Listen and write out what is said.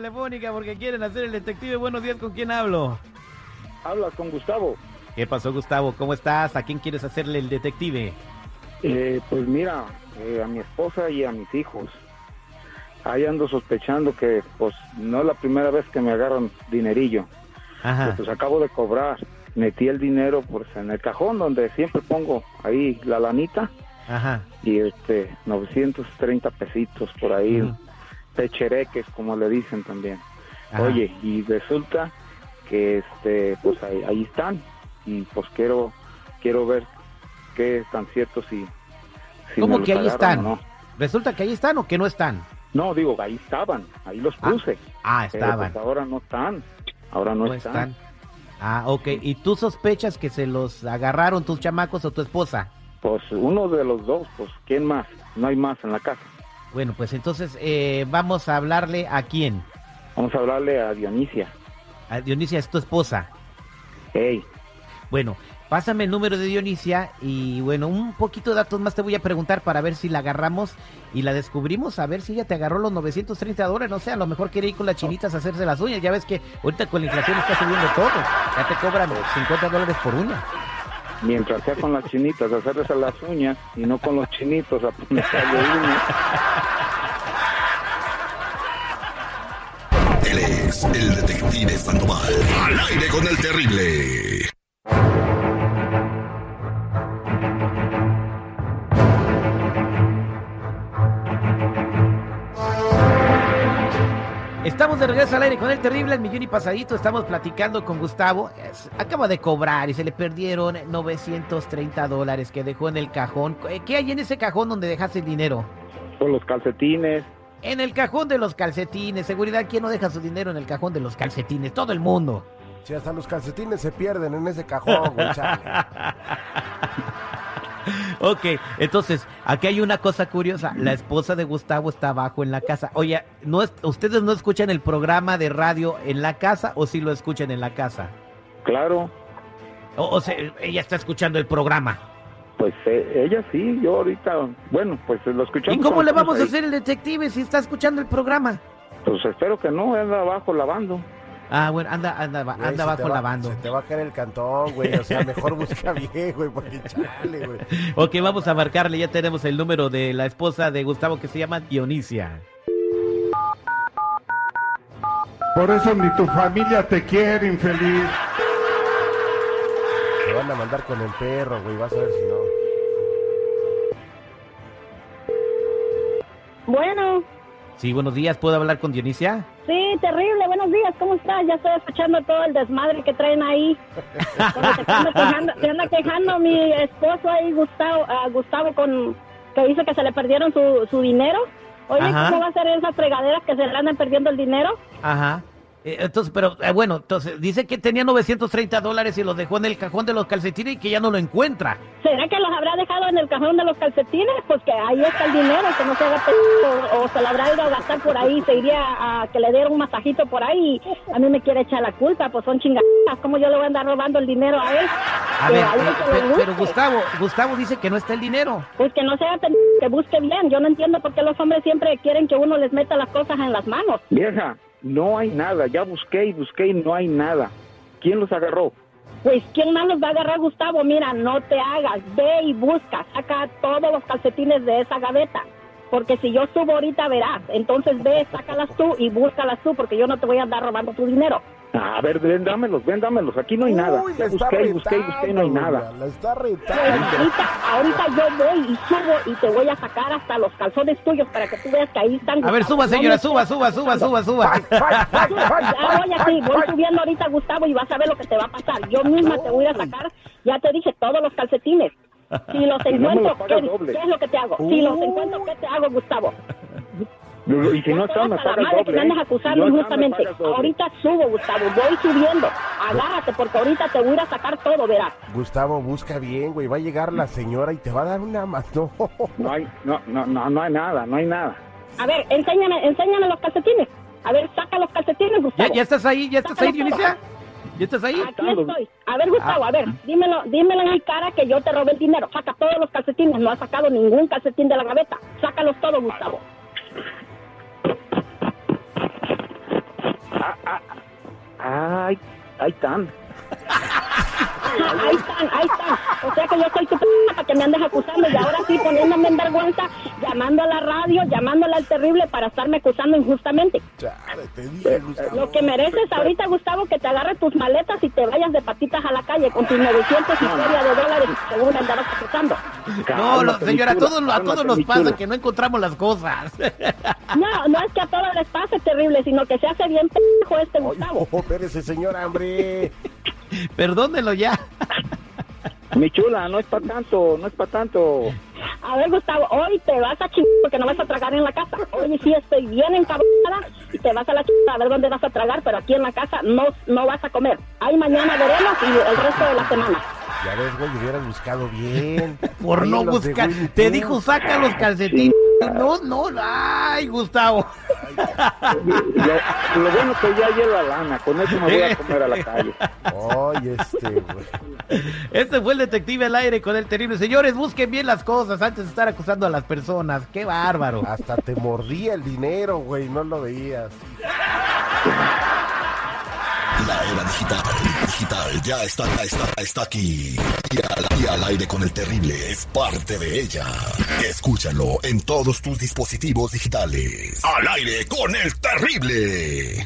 telefónica porque quieren hacer el detective. Buenos días, ¿con quién hablo? Hablas con Gustavo. ¿Qué pasó, Gustavo? ¿Cómo estás? ¿A quién quieres hacerle el detective? Eh, pues mira, eh, a mi esposa y a mis hijos. Ahí ando sospechando que pues no es la primera vez que me agarran dinerillo. Ajá. Pues acabo de cobrar. Metí el dinero pues en el cajón donde siempre pongo ahí la lanita Ajá. y este 930 pesitos por ahí. Pechereques como le dicen también. Ajá. Oye, y resulta que este pues ahí, ahí están y pues quiero quiero ver qué es tan cierto si, si ¿Cómo me que ahí están? No. ¿Resulta que ahí están o que no están? no, digo, ahí estaban, ahí los Ah, puse. Ah, estaban. pues, ahora no están. Ahora no, No están. están. Ah, ok. ¿Y tú sospechas que se los agarraron tus chamacos o tu esposa? Pues uno de los dos, pues ¿quién más? No hay más en la casa. Bueno, pues entonces eh, vamos a hablarle a quién. Vamos a hablarle a Dionisia. A Dionisia es tu esposa. Hey, Bueno, pásame el número de Dionisia y bueno, un poquito de datos más te voy a preguntar para ver si la agarramos y la descubrimos, a ver si ella te agarró los 930 dólares, no sé, a lo mejor quiere ir con las chinitas a hacerse las uñas, ya ves que ahorita con la inflación está subiendo todo, ya te cobran 50 dólares por uña. mientras sea con las chinitas, hacerles a las uñas y no con los chinitos a ponerle uñas. Es el detective Sandoval. Al aire con el terrible. Estamos de regreso al aire con el terrible el millón y pasadito. Estamos platicando con Gustavo. Es- acaba de cobrar y se le perdieron 930 dólares que dejó en el cajón. ¿Qué hay en ese cajón donde dejaste el dinero? Con los calcetines. En el cajón de los calcetines. Seguridad, ¿quién no deja su dinero en el cajón de los calcetines? Todo el mundo. Si hasta los calcetines se pierden en ese cajón, güey. Ok, entonces, aquí hay una cosa curiosa. La esposa de Gustavo está abajo en la casa. Oye, ¿no es- ¿ustedes no escuchan el programa de radio en la casa o sí lo escuchan en la casa? Claro, O, o sea, ella está escuchando el programa. Pues eh, ella sí, yo ahorita, bueno, pues lo escuchamos. ¿Y cómo le vamos a hacer el detective si está escuchando el programa? Pues espero que no, anda abajo lavando. Ah, bueno, anda, anda, Güey, anda abajo va- lavando. Se te va a caer el cantón, güey. O sea, mejor busca bien, güey, porque chale, güey. Ok, vamos a marcarle, ya tenemos el número de la esposa de Gustavo que se llama Dionisia. Por eso ni tu familia te quiere, infeliz. Te van a mandar con el perro, güey. Vas a ver si no. Bueno, Sí, buenos días, ¿puedo hablar con Dionisia? sí, terrible. Buenos días, ¿cómo estás? Ya estoy escuchando todo el desmadre que traen ahí. Se, anda quejando, se anda quejando mi esposo ahí, Gustavo, ah, Gustavo, con que dice que se le perdieron su, su dinero. Oye, Ajá. ¿cómo va a ser esas fregaderas que se le andan perdiendo el dinero? Ajá. Eh, Entonces, pero eh, bueno, entonces dice que tenía 930 dólares y los dejó en el cajón de los calcetines y que ya no lo encuentra. ¿Será que los habrá dejado en el cajón de los calcetines? Pues que ahí está el dinero, que no se haga o, o se lo habrá ido a gastar por ahí, se iría a que le diera un masajito por ahí y a mí me quiere echar la culpa, pues son chingadas, ¿cómo yo le voy a andar robando el dinero a él? A Que ver, eh, pero. Gustavo, Gustavo dice que no está el dinero. Pues que no sea que busque bien, yo no entiendo por qué los hombres siempre quieren que uno les meta las cosas en las manos. Vieja, no hay nada, ya busqué y busqué y no hay nada. ¿Quién los agarró? Pues, ¿quién más los va a agarrar, Gustavo? Mira, no te hagas, ve y busca, saca todos los calcetines de esa gaveta. Porque si yo subo ahorita, verás. Entonces ve, sácalas tú y búscalas tú, porque yo no te voy a andar robando tu dinero. A ver, ven, dámelos, ven, dámelos. Aquí no hay nada. Ya busqué busqué busqué no hay nada. La está retando. ahorita, ahorita yo voy y subo y te voy a sacar hasta los calzones tuyos para que tú veas que ahí están. A ver, suba, señora, suba, suba, suba, suba, suba. Ah, voy así, voy subiendo ahorita, Gustavo, y vas a ver lo que te va a pasar. Yo misma te voy a sacar, ya te dije, todos los calcetines. Si los no encuentro, los pagas ¿qué, doble. qué es lo que te hago? Si los encuentro, ¿qué te hago, Gustavo? Y si no Ya están, me pagas que doble. me andas ¿eh? acusando Si no injustamente. Ahorita subo, Gustavo, voy subiendo. Agárrate, porque ahorita te voy a ir a sacar todo, verás. Gustavo, busca bien, güey. Va a llegar la señora y te va a dar una más. No. No hay, no, no, no, no hay nada, no hay nada. A ver, enséñame, enséñame los calcetines. A ver, saca los calcetines, ¿Ya, Gustavo. ya estás ahí? ¿Ya estás ahí, Dionisia? ¿Ya estás ahí? Aquí estoy. A ver, Gustavo, a ver, dímelo, dímelo en mi cara que yo te robé el dinero. Saca todos los calcetines. No has sacado ningún calcetín de la gaveta. Sácalos todos, Gustavo. Ah, ah, ah, ay, ay, tan. Ahí están, ahí están. O sea que yo soy tu p para que me andes acusando y ahora sí poniéndome en vergüenza, llamando a la radio, llamándole al terrible para estarme acusando injustamente. Chale, te dije, Gustavo. Lo que mereces ahorita, Gustavo, que te agarre tus maletas y te vayas de patitas a la calle con tus 900 y feria de dólares según me andabas acusando. No, lo- señora, a todos, a todos nos pasa que no encontramos las cosas. No, no es que a todos les pase terrible, sino que se hace bien pendejo este Ay, Gustavo. oh, espérese, señora, hombre. Perdónelo ya. Mi chula, no es para tanto, no es para tanto. A ver, Gustavo, hoy te vas a chingar porque no vas a tragar en la casa. Hoy sí estoy bien encabronada y te vas a la chingada a ver dónde vas a tragar, pero aquí en la casa no, no vas a comer. Ahí mañana veremos y el resto de la semana. Ya ves, güey, hubieras buscado bien. Por no buscar. Te dijo, saca los calcetines. No, no. Ay, Gustavo. Lo, lo bueno que ya lleva lana, con eso me voy a comer a la calle. Ay, este, güey. Este fue el detective al aire con el terrible. Señores, busquen bien las cosas antes de estar acusando a las personas. Qué bárbaro. Hasta te mordía el dinero, güey, no lo veías. La era digital, digital, ya está, está, está aquí. Y al, y al aire con el terrible es parte de ella. Escúchalo en todos tus dispositivos digitales. Al aire con el terrible.